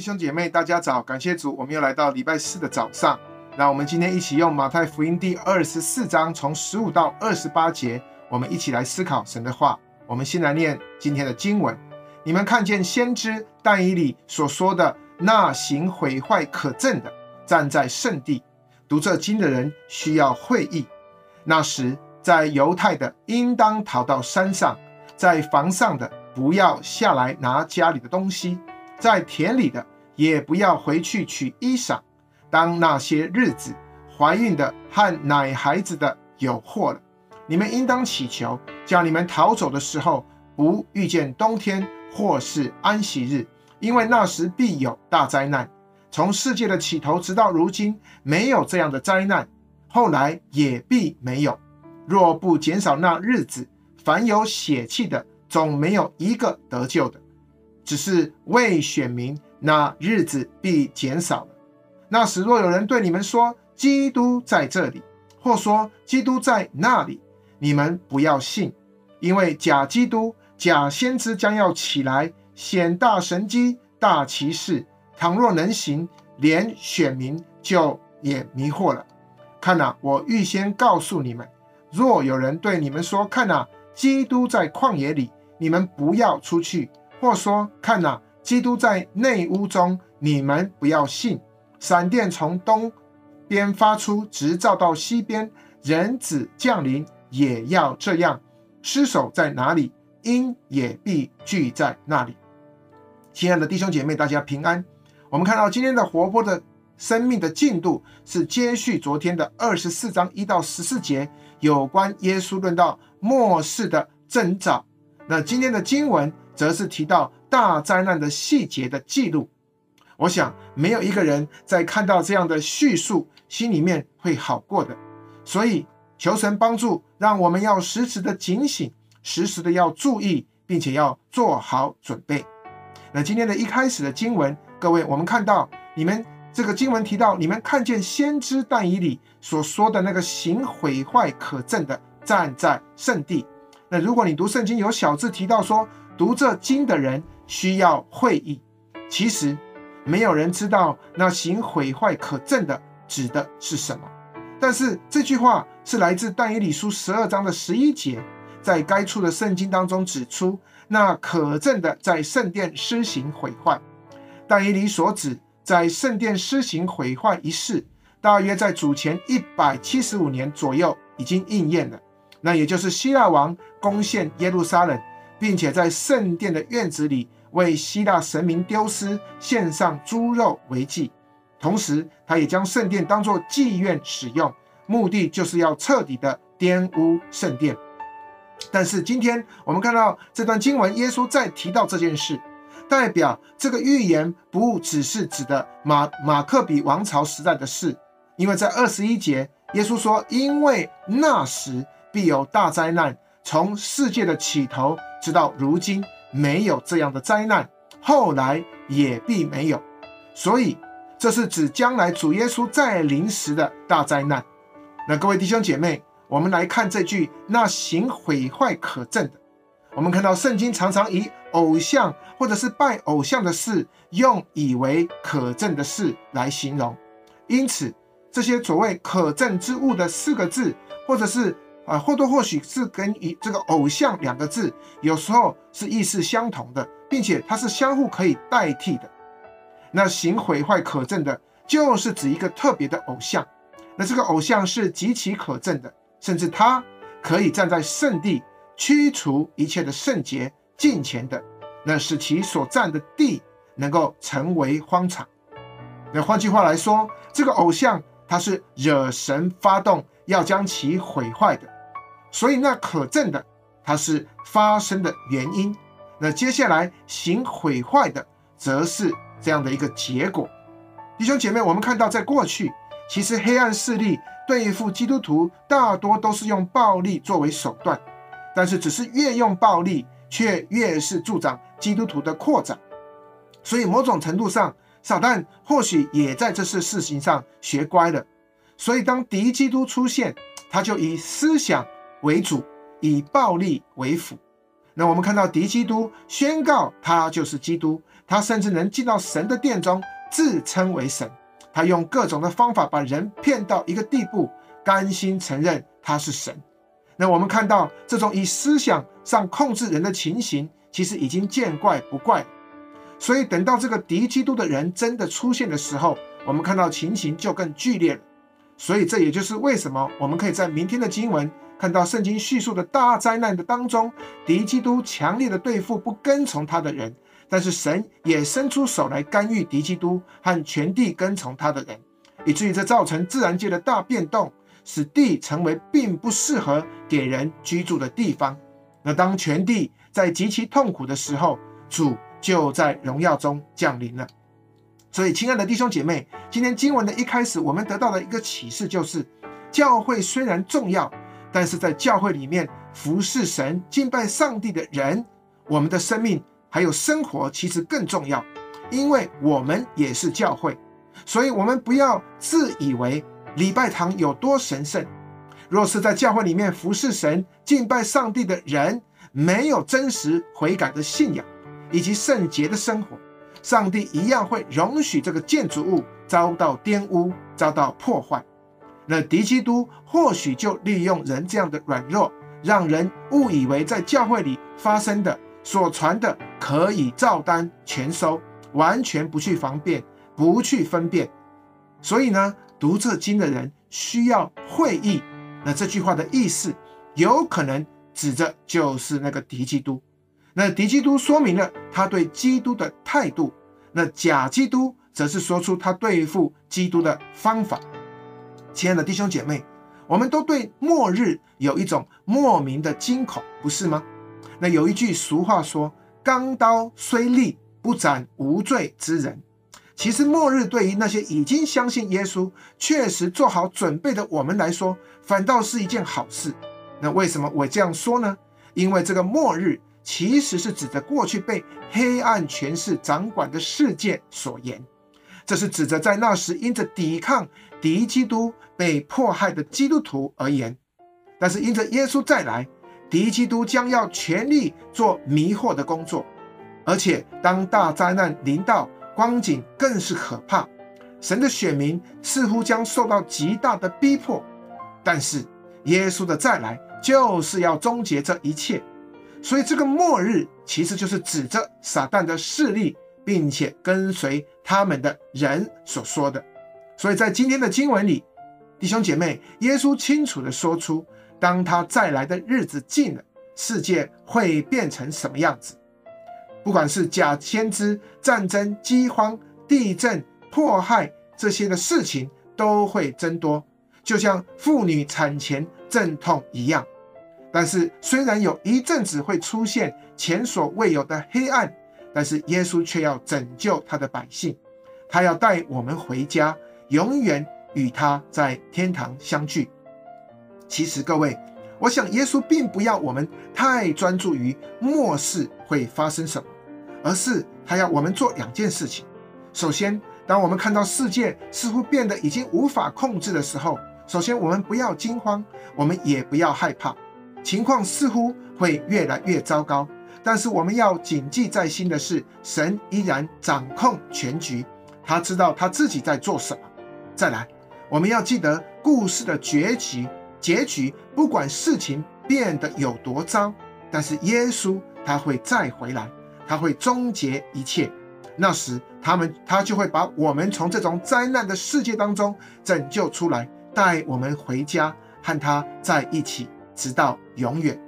弟兄姐妹，大家早！感谢主，我们又来到礼拜四的早上。那我们今天一起用马太福音第二十四章，从十五到二十八节，我们一起来思考神的话。我们先来念今天的经文：你们看见先知但以理所说的那行毁坏可憎的，站在圣地，读这经的人需要会意。那时，在犹太的应当逃到山上，在房上的不要下来拿家里的东西。在田里的也不要回去取衣裳。当那些日子，怀孕的和奶孩子的有祸了。你们应当祈求，叫你们逃走的时候，不遇见冬天或是安息日，因为那时必有大灾难。从世界的起头直到如今，没有这样的灾难，后来也必没有。若不减少那日子，凡有血气的，总没有一个得救的。只是为选民，那日子必减少了。那时若有人对你们说基督在这里，或说基督在那里，你们不要信，因为假基督、假先知将要起来，显大神迹、大奇事。倘若能行，连选民就也迷惑了。看哪，我预先告诉你们：若有人对你们说，看哪，基督在旷野里，你们不要出去。或说，看哪，基督在内屋中，你们不要信。闪电从东边发出，直照到西边。人子降临也要这样。尸首在哪里，鹰也必聚在那里。亲爱的弟兄姐妹，大家平安。我们看到今天的活泼的生命的进度是接续昨天的二十四章一到十四节，有关耶稣论到末世的征兆。那今天的经文。则是提到大灾难的细节的记录。我想，没有一个人在看到这样的叙述，心里面会好过的。所以，求神帮助，让我们要时时的警醒，时时的要注意，并且要做好准备。那今天的一开始的经文，各位，我们看到你们这个经文提到，你们看见先知但以理所说的那个行毁坏可憎的，站在圣地。那如果你读圣经，有小字提到说。读这经的人需要会意。其实没有人知道那行毁坏可证的指的是什么。但是这句话是来自但以理书十二章的十一节，在该处的圣经当中指出，那可证的在圣殿施行毁坏。但以理所指在圣殿施行毁坏一事，大约在主前一百七十五年左右已经应验了。那也就是希腊王攻陷耶路撒冷。并且在圣殿的院子里为希腊神明丢失，献上猪肉为祭，同时他也将圣殿当作妓院使用，目的就是要彻底的玷污圣殿。但是今天我们看到这段经文，耶稣再提到这件事，代表这个预言不只是指的马马克比王朝时代的事，因为在二十一节，耶稣说：“因为那时必有大灾难。”从世界的起头直到如今，没有这样的灾难，后来也必没有。所以，这是指将来主耶稣再临时的大灾难。那各位弟兄姐妹，我们来看这句“那行毁坏可证的”。我们看到圣经常常以偶像或者是拜偶像的事，用以为可证的事来形容。因此，这些所谓可证之物的四个字，或者是。啊，或多或许是跟一这个偶像两个字，有时候是意思相同的，并且它是相互可以代替的。那行毁坏可证的，就是指一个特别的偶像。那这个偶像是极其可证的，甚至他可以站在圣地，驱除一切的圣洁近前的，那使其所占的地能够成为荒场。那换句话来说，这个偶像他是惹神发动要将其毁坏的。所以那可证的，它是发生的原因。那接下来行毁坏的，则是这样的一个结果。弟兄姐妹，我们看到在过去，其实黑暗势力对付基督徒，大多都是用暴力作为手段。但是，只是越用暴力，却越是助长基督徒的扩展。所以，某种程度上，撒旦或许也在这次事情上学乖了。所以，当敌基督出现，他就以思想。为主，以暴力为辅。那我们看到敌基督宣告他就是基督，他甚至能进到神的殿中，自称为神。他用各种的方法把人骗到一个地步，甘心承认他是神。那我们看到这种以思想上控制人的情形，其实已经见怪不怪。所以等到这个敌基督的人真的出现的时候，我们看到情形就更剧烈了。所以这也就是为什么我们可以在明天的经文。看到圣经叙述的大灾难的当中，敌基督强烈的对付不跟从他的人，但是神也伸出手来干预敌基督和全地跟从他的人，以至于这造成自然界的大变动，使地成为并不适合给人居住的地方。那当全地在极其痛苦的时候，主就在荣耀中降临了。所以，亲爱的弟兄姐妹，今天经文的一开始，我们得到的一个启示就是，教会虽然重要。但是在教会里面服侍神、敬拜上帝的人，我们的生命还有生活其实更重要，因为我们也是教会，所以我们不要自以为礼拜堂有多神圣。若是在教会里面服侍神、敬拜上帝的人，没有真实悔改的信仰以及圣洁的生活，上帝一样会容许这个建筑物遭到玷污、遭到破坏。那敌基督或许就利用人这样的软弱，让人误以为在教会里发生的、所传的可以照单全收，完全不去防辩、不去分辨。所以呢，读这经的人需要会意。那这句话的意思，有可能指着就是那个敌基督。那敌基督说明了他对基督的态度，那假基督则是说出他对付基督的方法。亲爱的弟兄姐妹，我们都对末日有一种莫名的惊恐，不是吗？那有一句俗话说：“钢刀虽利，不斩无罪之人。”其实末日对于那些已经相信耶稣、确实做好准备的我们来说，反倒是一件好事。那为什么我这样说呢？因为这个末日其实是指着过去被黑暗权势掌管的世界所言。这是指着在那时因着抵抗敌基督被迫害的基督徒而言，但是因着耶稣再来，敌基督将要全力做迷惑的工作，而且当大灾难临到，光景更是可怕。神的选民似乎将受到极大的逼迫，但是耶稣的再来就是要终结这一切，所以这个末日其实就是指着撒旦的势力。并且跟随他们的人所说的，所以在今天的经文里，弟兄姐妹，耶稣清楚地说出，当他再来的日子近了，世界会变成什么样子？不管是假先知、战争、饥荒、地震、迫害这些的事情都会增多，就像妇女产前阵痛一样。但是虽然有一阵子会出现前所未有的黑暗。但是耶稣却要拯救他的百姓，他要带我们回家，永远与他在天堂相聚。其实各位，我想耶稣并不要我们太专注于末世会发生什么，而是他要我们做两件事情。首先，当我们看到世界似乎变得已经无法控制的时候，首先我们不要惊慌，我们也不要害怕，情况似乎会越来越糟糕。但是我们要谨记在心的是，神依然掌控全局，他知道他自己在做什么。再来，我们要记得故事的结局，结局不管事情变得有多糟，但是耶稣他会再回来，他会终结一切。那时他们他就会把我们从这种灾难的世界当中拯救出来，带我们回家和他在一起，直到永远。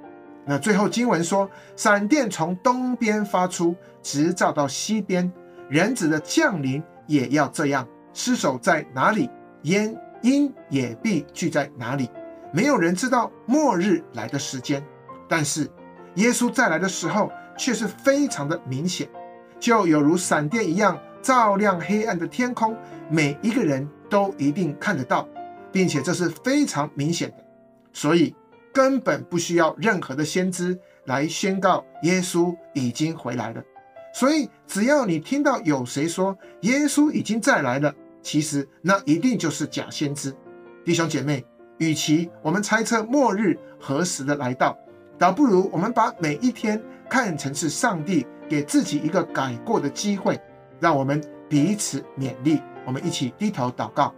那最后经文说，闪电从东边发出，直照到西边，人子的降临也要这样。尸首在哪里，烟鹰也必聚在哪里。没有人知道末日来的时间，但是耶稣再来的时候却是非常的明显，就有如闪电一样照亮黑暗的天空，每一个人都一定看得到，并且这是非常明显的，所以。根本不需要任何的先知来宣告耶稣已经回来了，所以只要你听到有谁说耶稣已经再来了，其实那一定就是假先知。弟兄姐妹，与其我们猜测末日何时的来到，倒不如我们把每一天看成是上帝给自己一个改过的机会，让我们彼此勉励。我们一起低头祷告。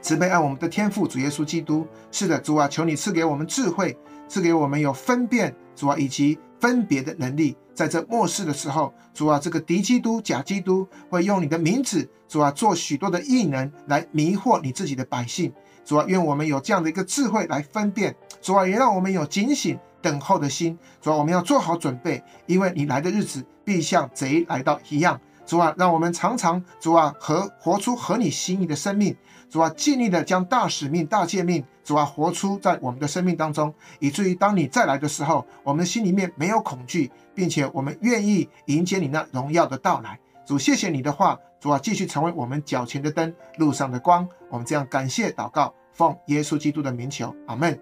慈悲爱我们的天父主耶稣基督，是的，主啊，求你赐给我们智慧，赐给我们有分辨主啊以及分别的能力。在这末世的时候，主啊，这个敌基督、假基督会用你的名字，主啊，做许多的异能来迷惑你自己的百姓。主啊，愿我们有这样的一个智慧来分辨。主啊，也让我们有警醒等候的心。主啊，我们要做好准备，因为你来的日子必像贼来到一样。主啊，让我们常常主啊和活出合你心意的生命。主啊，尽力的将大使命、大诫命，主啊活出在我们的生命当中，以至于当你再来的时候，我们心里面没有恐惧，并且我们愿意迎接你那荣耀的到来。主，谢谢你的话，主啊，继续成为我们脚前的灯，路上的光。我们这样感谢祷告，奉耶稣基督的名求，阿门。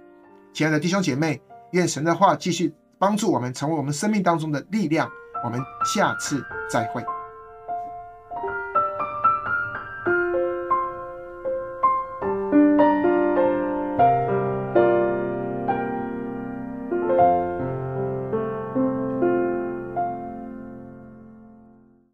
亲爱的弟兄姐妹，愿神的话继续帮助我们，成为我们生命当中的力量。我们下次再会。